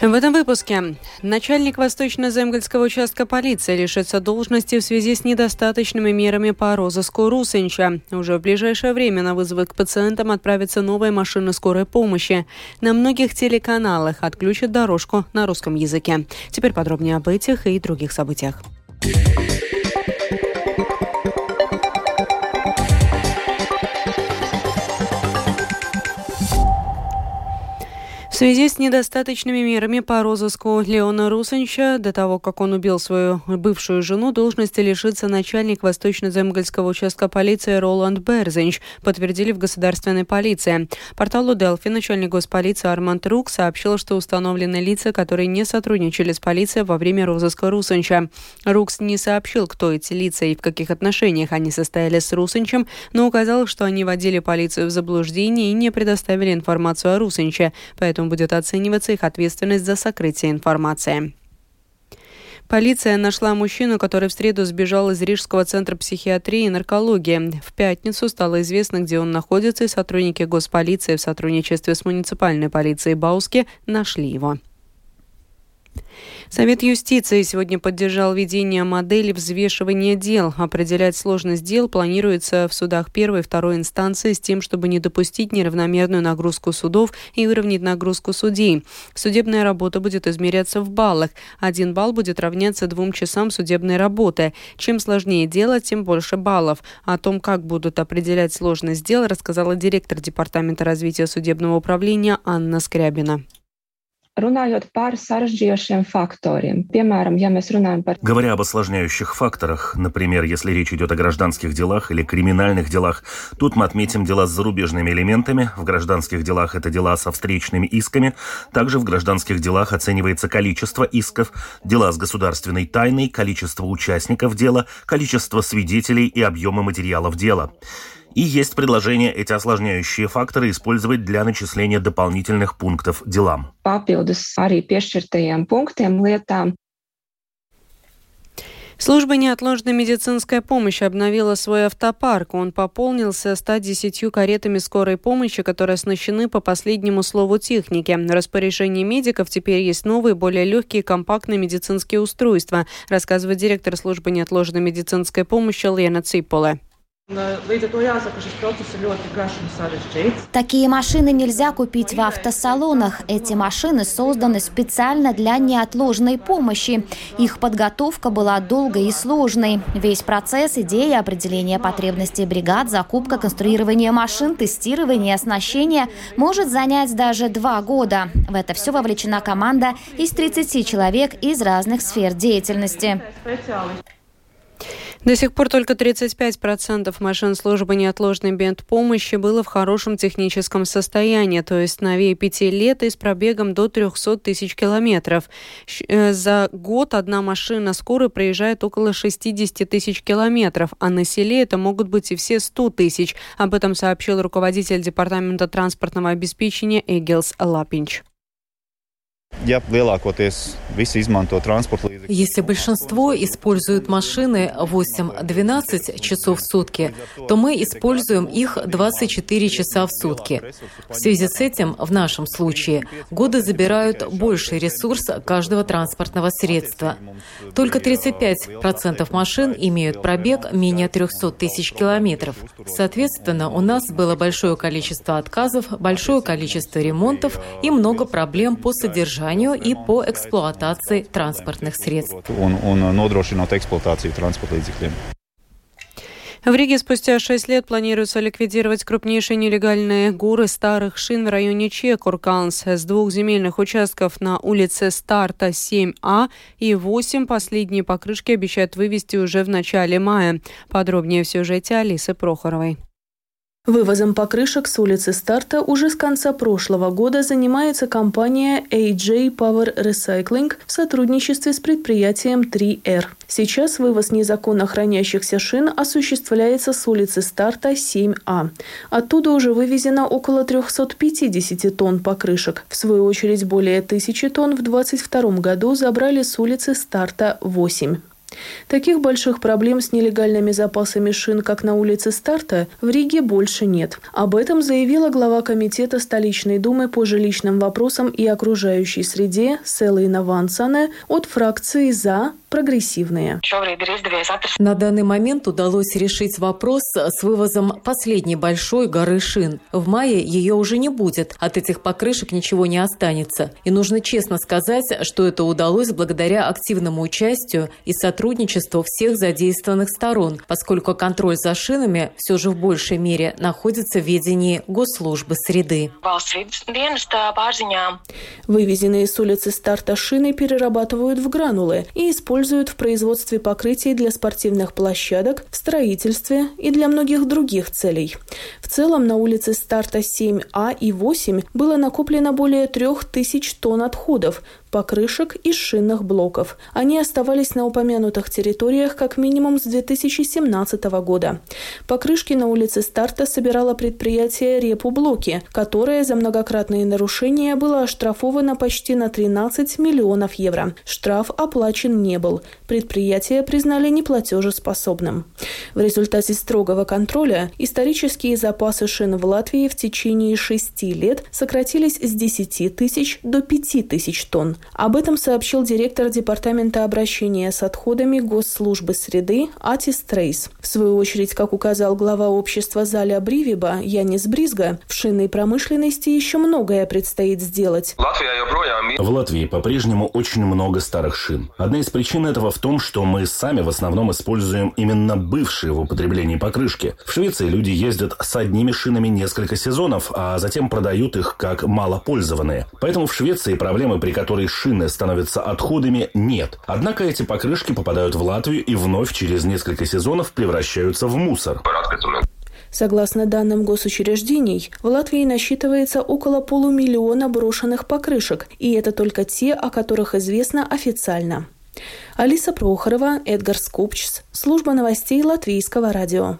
В этом выпуске начальник Восточно-Земгольского участка полиции лишится должности в связи с недостаточными мерами по розыску Русенча. Уже в ближайшее время на вызовы к пациентам отправится новая машина скорой помощи. На многих телеканалах отключат дорожку на русском языке. Теперь подробнее об этих и других событиях. Связи с недостаточными мерами по розыску Леона Русанча, до того, как он убил свою бывшую жену, должности лишится начальник Восточно-Земгольского участка полиции Роланд Берзенч, подтвердили в государственной полиции. Порталу Делфи начальник госполиции Арманд Рук сообщил, что установлены лица, которые не сотрудничали с полицией во время розыска Русанча. Рукс не сообщил, кто эти лица и в каких отношениях они состояли с Русанчем, но указал, что они вводили полицию в заблуждение и не предоставили информацию о Русанче, поэтому будет оцениваться их ответственность за сокрытие информации. Полиция нашла мужчину, который в среду сбежал из Рижского центра психиатрии и наркологии. В пятницу стало известно, где он находится, и сотрудники госполиции в сотрудничестве с муниципальной полицией Бауски нашли его. Совет юстиции сегодня поддержал введение модели взвешивания дел. Определять сложность дел планируется в судах первой и второй инстанции с тем, чтобы не допустить неравномерную нагрузку судов и выровнять нагрузку судей. Судебная работа будет измеряться в баллах. Один балл будет равняться двум часам судебной работы. Чем сложнее дело, тем больше баллов. О том, как будут определять сложность дел, рассказала директор Департамента развития судебного управления Анна Скрябина. Runājot par sarežģījošiem faktoriem, piemēram, ja mēs runājam par... Говоря об осложняющих факторах, например, если речь идет о гражданских делах или криминальных делах, тут мы отметим дела с зарубежными элементами, в гражданских делах это дела со встречными исками, также в гражданских делах оценивается количество исков, дела с государственной тайной, количество участников дела, количество свидетелей и объемы материалов дела. И есть предложение эти осложняющие факторы использовать для начисления дополнительных пунктов делам. Служба неотложной медицинской помощи обновила свой автопарк. Он пополнился 110 каретами скорой помощи, которые оснащены по последнему слову техники. В распоряжении медиков теперь есть новые, более легкие компактные медицинские устройства, рассказывает директор службы неотложной медицинской помощи Лена Циполе. Такие машины нельзя купить в автосалонах. Эти машины созданы специально для неотложной помощи. Их подготовка была долгой и сложной. Весь процесс, идея, определение потребностей бригад, закупка, конструирование машин, тестирование, оснащение может занять даже два года. В это все вовлечена команда из 30 человек из разных сфер деятельности. До сих пор только 35% машин службы неотложной бент-помощи было в хорошем техническом состоянии, то есть новее 5 лет и с пробегом до 300 тысяч километров. Э, за год одна машина скорой проезжает около 60 тысяч километров, а на селе это могут быть и все 100 тысяч. Об этом сообщил руководитель Департамента транспортного обеспечения Эгилс Лапинч. Если большинство используют машины 8-12 часов в сутки, то мы используем их 24 часа в сутки. В связи с этим, в нашем случае, годы забирают больший ресурс каждого транспортного средства. Только 35% машин имеют пробег менее 300 тысяч километров. Соответственно, у нас было большое количество отказов, большое количество ремонтов и много проблем по содержанию содержанию и по эксплуатации транспортных средств. В Риге спустя шесть лет планируется ликвидировать крупнейшие нелегальные горы старых шин в районе Чекурканс с двух земельных участков на улице Старта 7А и 8 последние покрышки обещают вывести уже в начале мая. Подробнее в сюжете Алисы Прохоровой. Вывозом покрышек с улицы Старта уже с конца прошлого года занимается компания AJ Power Recycling в сотрудничестве с предприятием 3R. Сейчас вывоз незаконно хранящихся шин осуществляется с улицы Старта 7А. Оттуда уже вывезено около 350 тонн покрышек. В свою очередь более тысячи тонн в 2022 году забрали с улицы Старта 8. Таких больших проблем с нелегальными запасами шин, как на улице Старта, в Риге больше нет. Об этом заявила глава комитета столичной думы по жилищным вопросам и окружающей среде Селина Вансане от фракции «За» прогрессивные. На данный момент удалось решить вопрос с вывозом последней большой горы шин. В мае ее уже не будет, от этих покрышек ничего не останется. И нужно честно сказать, что это удалось благодаря активному участию и сотрудничеству всех задействованных сторон, поскольку контроль за шинами все же в большей мере находится в ведении госслужбы среды. Вывезенные с улицы старта шины перерабатывают в гранулы и используют в производстве покрытий для спортивных площадок, в строительстве и для многих других целей. В целом на улице старта 7А и 8 было накоплено более 3000 тонн отходов, покрышек и шинных блоков. Они оставались на упомянутых территориях как минимум с 2017 года. Покрышки на улице Старта собирало предприятие «Републоки», которое за многократные нарушения было оштрафовано почти на 13 миллионов евро. Штраф оплачен не был. Предприятие признали неплатежеспособным. В результате строгого контроля исторические запасы шин в Латвии в течение шести лет сократились с 10 тысяч до 5 тысяч тонн. Об этом сообщил директор Департамента обращения с отходами Госслужбы среды Атис Трейс. В свою очередь, как указал глава общества Заля Бривиба Янис Бризга, в шинной промышленности еще многое предстоит сделать. В Латвии по-прежнему очень много старых шин. Одна из причин этого в том, что мы сами в основном используем именно бывшие в употреблении покрышки. В Швеции люди ездят с одними шинами несколько сезонов, а затем продают их как малопользованные. Поэтому в Швеции проблемы, при которой шины становятся отходами, нет. Однако эти покрышки попадают в Латвию и вновь через несколько сезонов превращаются в мусор. Согласно данным госучреждений, в Латвии насчитывается около полумиллиона брошенных покрышек, и это только те, о которых известно официально. Алиса Прохорова, Эдгар Скупчс, служба новостей Латвийского радио.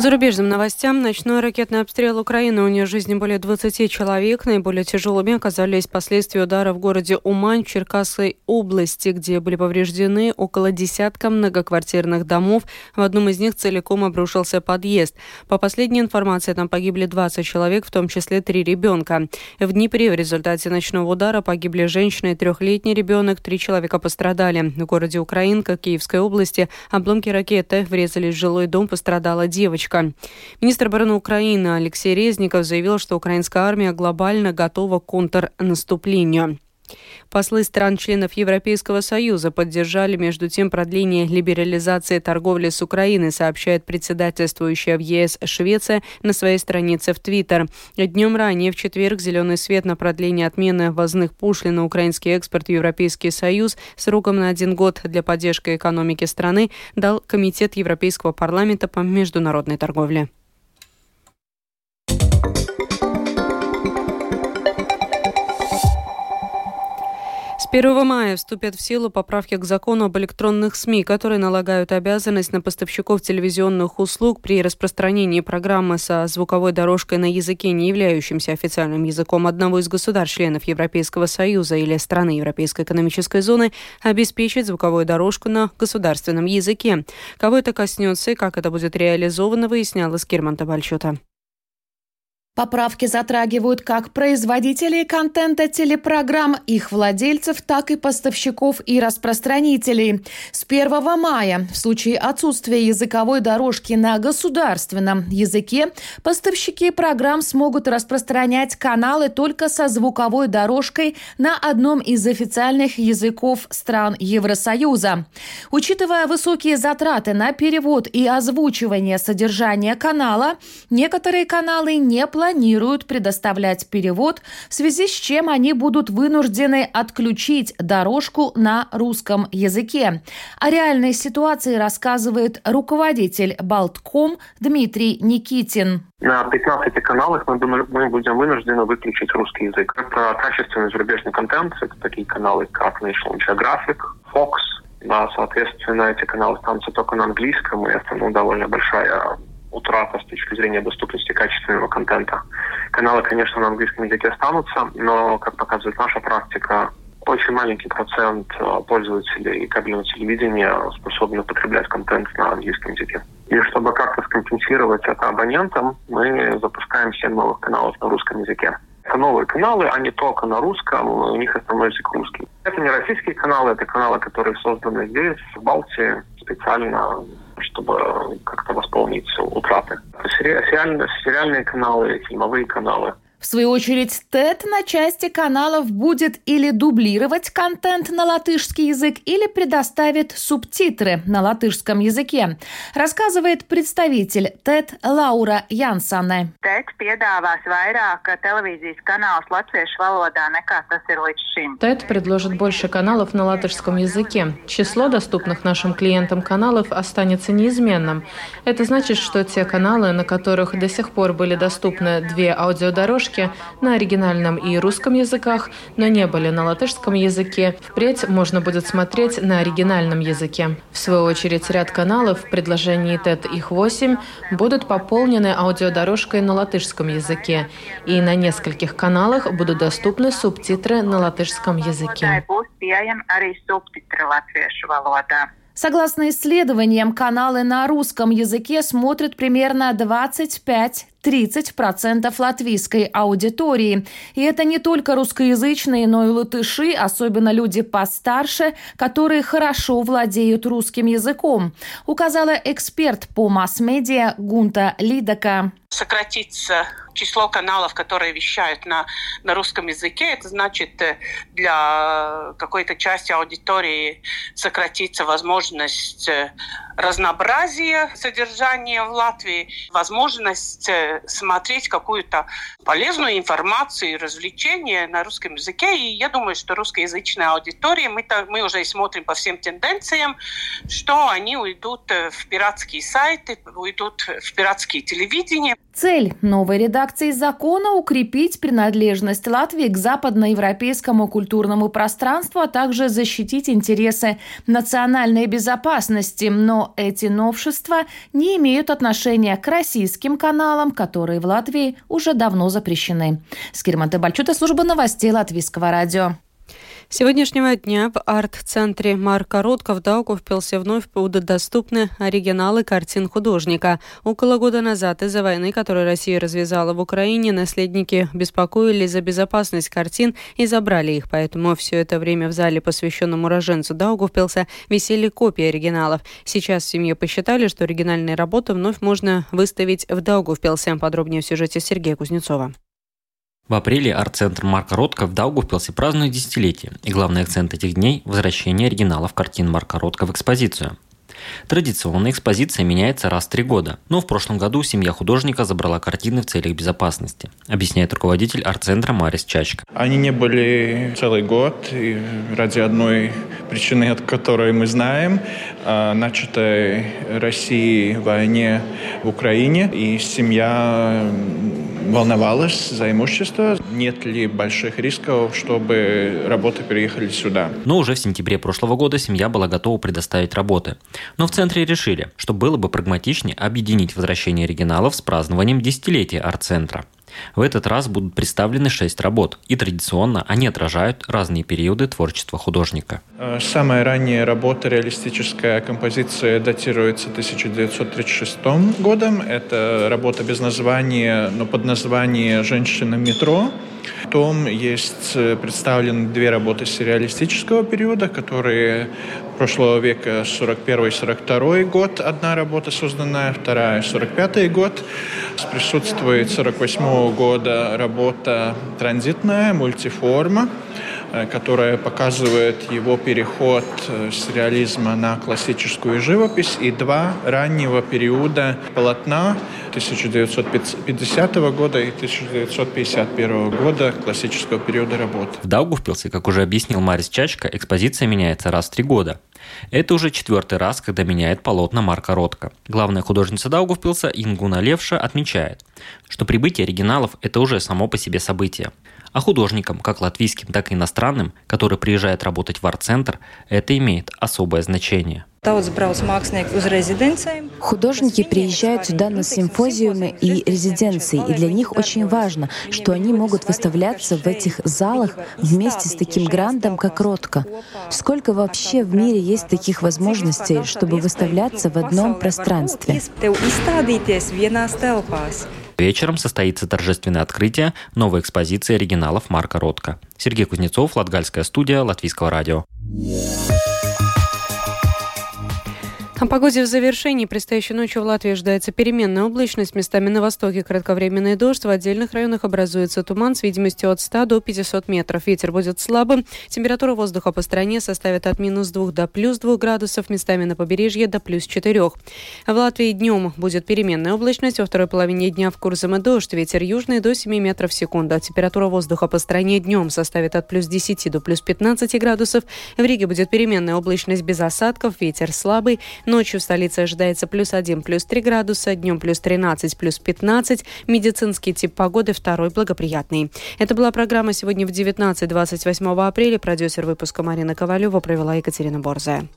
Зарубежным новостям. Ночной ракетный обстрел Украины унес жизни более 20 человек. Наиболее тяжелыми оказались последствия удара в городе Умань Черкасской области, где были повреждены около десятка многоквартирных домов. В одном из них целиком обрушился подъезд. По последней информации, там погибли 20 человек, в том числе три ребенка. В Днепре в результате ночного удара погибли женщина и трехлетний ребенок. Три человека пострадали. В городе Украинка Киевской области обломки ракеты врезались в жилой дом, пострадала девочка точка. Министр обороны Украины Алексей Резников заявил, что украинская армия глобально готова к контрнаступлению. Послы стран-членов Европейского Союза поддержали, между тем, продление либерализации торговли с Украиной, сообщает председательствующая в ЕС Швеция на своей странице в Твиттер. Днем ранее, в четверг, зеленый свет на продление отмены ввозных пошлин на украинский экспорт Европейский Союз сроком на один год для поддержки экономики страны дал Комитет Европейского парламента по международной торговле. 1 мая вступят в силу поправки к закону об электронных СМИ, которые налагают обязанность на поставщиков телевизионных услуг при распространении программы со звуковой дорожкой на языке, не являющемся официальным языком одного из государств-членов Европейского Союза или страны Европейской экономической зоны, обеспечить звуковую дорожку на государственном языке. Кого это коснется и как это будет реализовано, выясняла Скирман Табальчута. Поправки затрагивают как производителей контента телепрограмм, их владельцев, так и поставщиков и распространителей. С 1 мая в случае отсутствия языковой дорожки на государственном языке поставщики программ смогут распространять каналы только со звуковой дорожкой на одном из официальных языков стран Евросоюза. Учитывая высокие затраты на перевод и озвучивание содержания канала, некоторые каналы не планируют планируют предоставлять перевод, в связи с чем они будут вынуждены отключить дорожку на русском языке. О реальной ситуации рассказывает руководитель Балтком Дмитрий Никитин. На 15 каналах мы, мы будем вынуждены выключить русский язык. Это качественный зарубежный контент, это такие каналы, как National Geographic, Fox, да, соответственно, эти каналы станутся только на английском, и это ну, довольно большая утрата с точки зрения доступности качественного контента. Каналы, конечно, на английском языке останутся, но, как показывает наша практика, очень маленький процент э, пользователей кабельного телевидения способны потреблять контент на английском языке. И чтобы как-то скомпенсировать это абонентам, мы запускаем 7 новых каналов на русском языке. Это новые каналы, они только на русском, у них основной язык русский. Это не российские каналы, это каналы, которые созданы здесь, в Балтии, специально чтобы как-то восполнить утраты. Сериальные, сериальные каналы, фильмовые каналы – в свою очередь, ТЭТ на части каналов будет или дублировать контент на латышский язык, или предоставит субтитры на латышском языке, рассказывает представитель ТЭТ Лаура Янсане. ТЭТ предложит больше каналов на латышском языке. Число доступных нашим клиентам каналов останется неизменным. Это значит, что те каналы, на которых до сих пор были доступны две аудиодорожки, поддержки на оригинальном и русском языках, но не были на латышском языке. Впредь можно будет смотреть на оригинальном языке. В свою очередь, ряд каналов в предложении TED их 8 будут пополнены аудиодорожкой на латышском языке, и на нескольких каналах будут доступны субтитры на латышском языке. Согласно исследованиям, каналы на русском языке смотрят примерно 25 30% латвийской аудитории. И это не только русскоязычные, но и латыши, особенно люди постарше, которые хорошо владеют русским языком, указала эксперт по масс-медиа Гунта Лидака. Сократится число каналов, которые вещают на, на русском языке. Это значит, э, для какой-то части аудитории сократится возможность э, разнообразия содержания в Латвии, возможность э, смотреть какую-то полезную информацию и развлечения на русском языке. И я думаю, что русскоязычная аудитория, мы, мы уже смотрим по всем тенденциям, что они уйдут в пиратские сайты, уйдут в пиратские телевидения. Цель новой редакции закона – укрепить принадлежность Латвии к западноевропейскому культурному пространству, а также защитить интересы национальной безопасности. Но эти новшества не имеют отношения к российским каналам, которые в Латвии уже давно запрещены. Скирман Бальчута, служба новостей Латвийского радио сегодняшнего дня в арт-центре Марка Ротко в Даугавпилсе вновь будут доступны оригиналы картин художника. Около года назад из-за войны, которую Россия развязала в Украине, наследники беспокоились за безопасность картин и забрали их, поэтому все это время в зале, посвященном уроженцу Даугавпилса, висели копии оригиналов. Сейчас в семье посчитали, что оригинальные работы вновь можно выставить в Даугавпилсе. Подробнее в сюжете Сергея Кузнецова. В апреле арт-центр Марка Ротко в Даугавпилсе празднует десятилетие, и главный акцент этих дней – возвращение оригиналов картин Марка Ротко в экспозицию. Традиционно экспозиция меняется раз в три года, но в прошлом году семья художника забрала картины в целях безопасности, объясняет руководитель арт-центра Марис Чачка. Они не были целый год и ради одной причины, от которой мы знаем, начатой России войне в Украине, и семья волновалась за имущество. Нет ли больших рисков, чтобы работы переехали сюда? Но уже в сентябре прошлого года семья была готова предоставить работы. Но в центре решили, что было бы прагматичнее объединить возвращение оригиналов с празднованием десятилетия арт-центра. В этот раз будут представлены шесть работ, и традиционно они отражают разные периоды творчества художника. Э, самая ранняя работа, реалистическая композиция, датируется 1936 годом. Это работа без названия, но под названием «Женщина метро». Потом есть э, представлены две работы сюрреалистического периода, которые прошлого века 41-42 год. Одна работа созданная, вторая 45 год. Присутствует 48 года работа транзитная, мультиформа э, которая показывает его переход э, с реализма на классическую живопись и два раннего периода полотна 1950 года и 1951 года классического периода работы. В Даугавпилсе, как уже объяснил Марис Чачка, экспозиция меняется раз в три года. Это уже четвертый раз, когда меняет полотна Марка Ротко. Главная художница Даугавпилса Ингуна Левша отмечает, что прибытие оригиналов – это уже само по себе событие. А художникам, как латвийским, так и иностранным, которые приезжают работать в арт-центр, это имеет особое значение. Художники приезжают сюда на симфозиумы и резиденции, и для них очень важно, что они могут выставляться в этих залах вместе с таким грандом, как Ротко. Сколько вообще в мире есть таких возможностей, чтобы выставляться в одном пространстве? Вечером состоится торжественное открытие новой экспозиции оригиналов Марка Ротко. Сергей Кузнецов, Латгальская студия, Латвийского радио. О погоде в завершении. Предстоящей ночью в Латвии ожидается переменная облачность. Местами на востоке кратковременный дождь. В отдельных районах образуется туман с видимостью от 100 до 500 метров. Ветер будет слабым. Температура воздуха по стране составит от минус 2 до плюс 2 градусов. Местами на побережье до плюс 4. В Латвии днем будет переменная облачность. Во второй половине дня в Курзаме дождь. Ветер южный до 7 метров в секунду. Температура воздуха по стране днем составит от плюс 10 до плюс 15 градусов. В Риге будет переменная облачность без осадков. Ветер слабый. Ночью в столице ожидается плюс 1, плюс 3 градуса, днем плюс 13, плюс 15. Медицинский тип погоды второй благоприятный. Это была программа сегодня в 19-28 апреля. Продюсер выпуска Марина Ковалева провела Екатерина Борзая.